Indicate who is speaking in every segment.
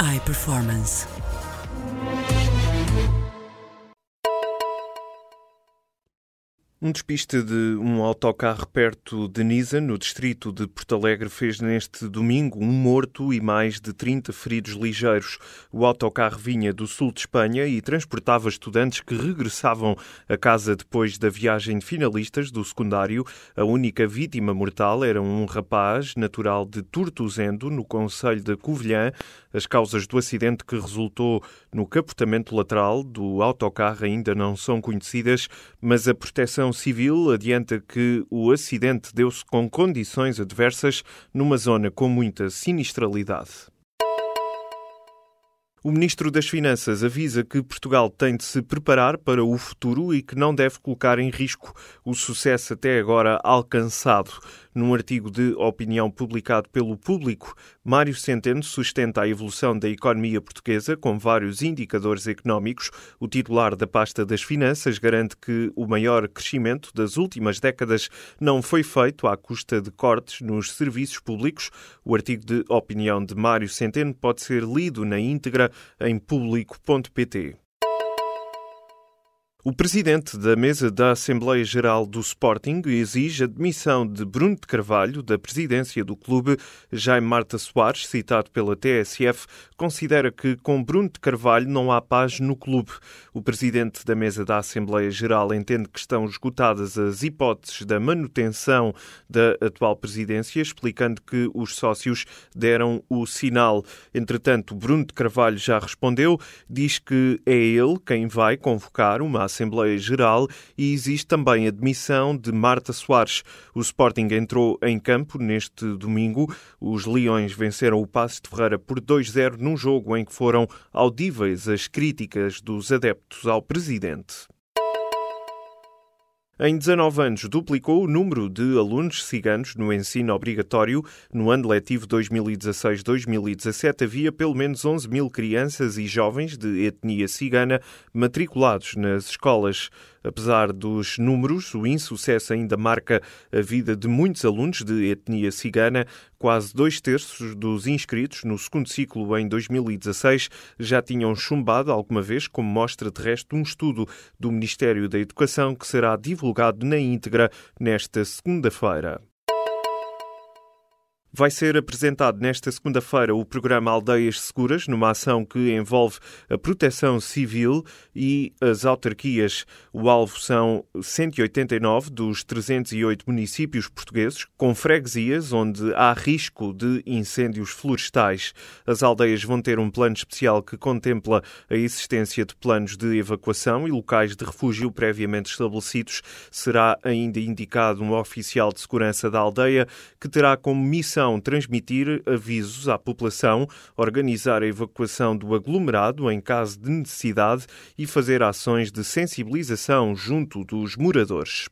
Speaker 1: iPerformance.
Speaker 2: Um despiste de um autocarro perto de Nisa, no distrito de Porto Alegre, fez neste domingo um morto e mais de 30 feridos ligeiros. O autocarro vinha do sul de Espanha e transportava estudantes que regressavam a casa depois da viagem de finalistas do secundário. A única vítima mortal era um rapaz natural de Tortuzendo, no Conselho de Covilhã. As causas do acidente que resultou no capotamento lateral do autocarro ainda não são conhecidas, mas a proteção Civil adianta que o acidente deu-se com condições adversas numa zona com muita sinistralidade. O Ministro das Finanças avisa que Portugal tem de se preparar para o futuro e que não deve colocar em risco o sucesso até agora alcançado. Num artigo de opinião publicado pelo Público, Mário Centeno sustenta a evolução da economia portuguesa com vários indicadores económicos. O titular da pasta das Finanças garante que o maior crescimento das últimas décadas não foi feito à custa de cortes nos serviços públicos. O artigo de opinião de Mário Centeno pode ser lido na íntegra em público.pt. O presidente da mesa da Assembleia Geral do Sporting exige a demissão de Bruno de Carvalho da presidência do clube. Jaime Marta Soares, citado pela TSF, considera que com Bruno de Carvalho não há paz no clube. O presidente da mesa da Assembleia Geral entende que estão esgotadas as hipóteses da manutenção da atual presidência, explicando que os sócios deram o sinal. Entretanto, Bruno de Carvalho já respondeu, diz que é ele quem vai convocar uma Assembleia Geral e existe também a demissão de Marta Soares. O Sporting entrou em campo neste domingo. Os Leões venceram o Passo de Ferreira por 2-0 num jogo em que foram audíveis as críticas dos adeptos ao presidente. Em 19 anos, duplicou o número de alunos ciganos no ensino obrigatório. No ano letivo 2016-2017, havia pelo menos 11 mil crianças e jovens de etnia cigana matriculados nas escolas. Apesar dos números, o insucesso ainda marca a vida de muitos alunos de etnia cigana. Quase dois terços dos inscritos no segundo ciclo em 2016 já tinham chumbado alguma vez, como mostra de resto um estudo do Ministério da Educação que será divulgado na íntegra nesta segunda-feira. Vai ser apresentado nesta segunda-feira o programa Aldeias Seguras, numa ação que envolve a proteção civil e as autarquias. O alvo são 189 dos 308 municípios portugueses, com freguesias onde há risco de incêndios florestais. As aldeias vão ter um plano especial que contempla a existência de planos de evacuação e locais de refúgio previamente estabelecidos. Será ainda indicado um oficial de segurança da aldeia que terá como missão missão transmitir avisos à população, organizar a evacuação do aglomerado em caso de necessidade e fazer ações de sensibilização junto dos moradores.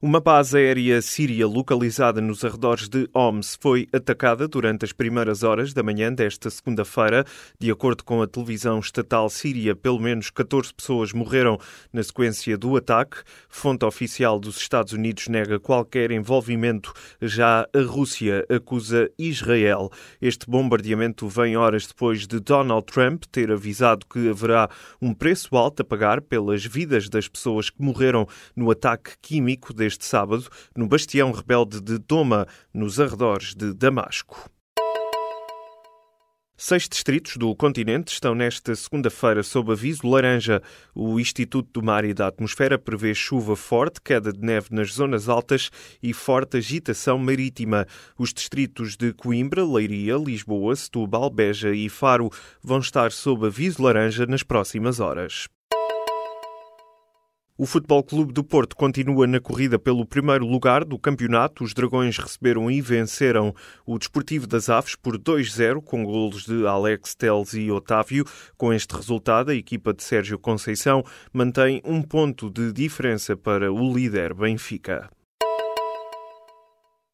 Speaker 2: Uma base aérea síria localizada nos arredores de Homs foi atacada durante as primeiras horas da manhã desta segunda-feira. De acordo com a televisão estatal síria, pelo menos 14 pessoas morreram na sequência do ataque. Fonte oficial dos Estados Unidos nega qualquer envolvimento. Já a Rússia acusa Israel. Este bombardeamento vem horas depois de Donald Trump ter avisado que haverá um preço alto a pagar pelas vidas das pessoas que morreram no ataque químico este sábado no bastião rebelde de Doma, nos arredores de Damasco. Seis distritos do continente estão nesta segunda-feira sob aviso laranja. O Instituto do Mar e da Atmosfera prevê chuva forte, queda de neve nas zonas altas e forte agitação marítima. Os distritos de Coimbra, Leiria, Lisboa, Setúbal, Beja e Faro vão estar sob aviso laranja nas próximas horas. O Futebol Clube do Porto continua na corrida pelo primeiro lugar do campeonato. Os Dragões receberam e venceram o Desportivo das Aves por 2-0, com golos de Alex Teles e Otávio. Com este resultado, a equipa de Sérgio Conceição mantém um ponto de diferença para o líder Benfica.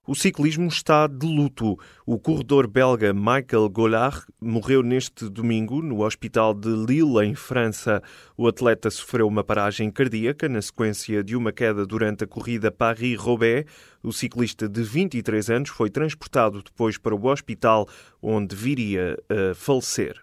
Speaker 2: O ciclismo está de luto. O corredor belga Michael Gollard morreu neste domingo no hospital de Lille, em França. O atleta sofreu uma paragem cardíaca na sequência de uma queda durante a corrida Paris-Roubaix. O ciclista de 23 anos foi transportado depois para o hospital, onde viria a falecer.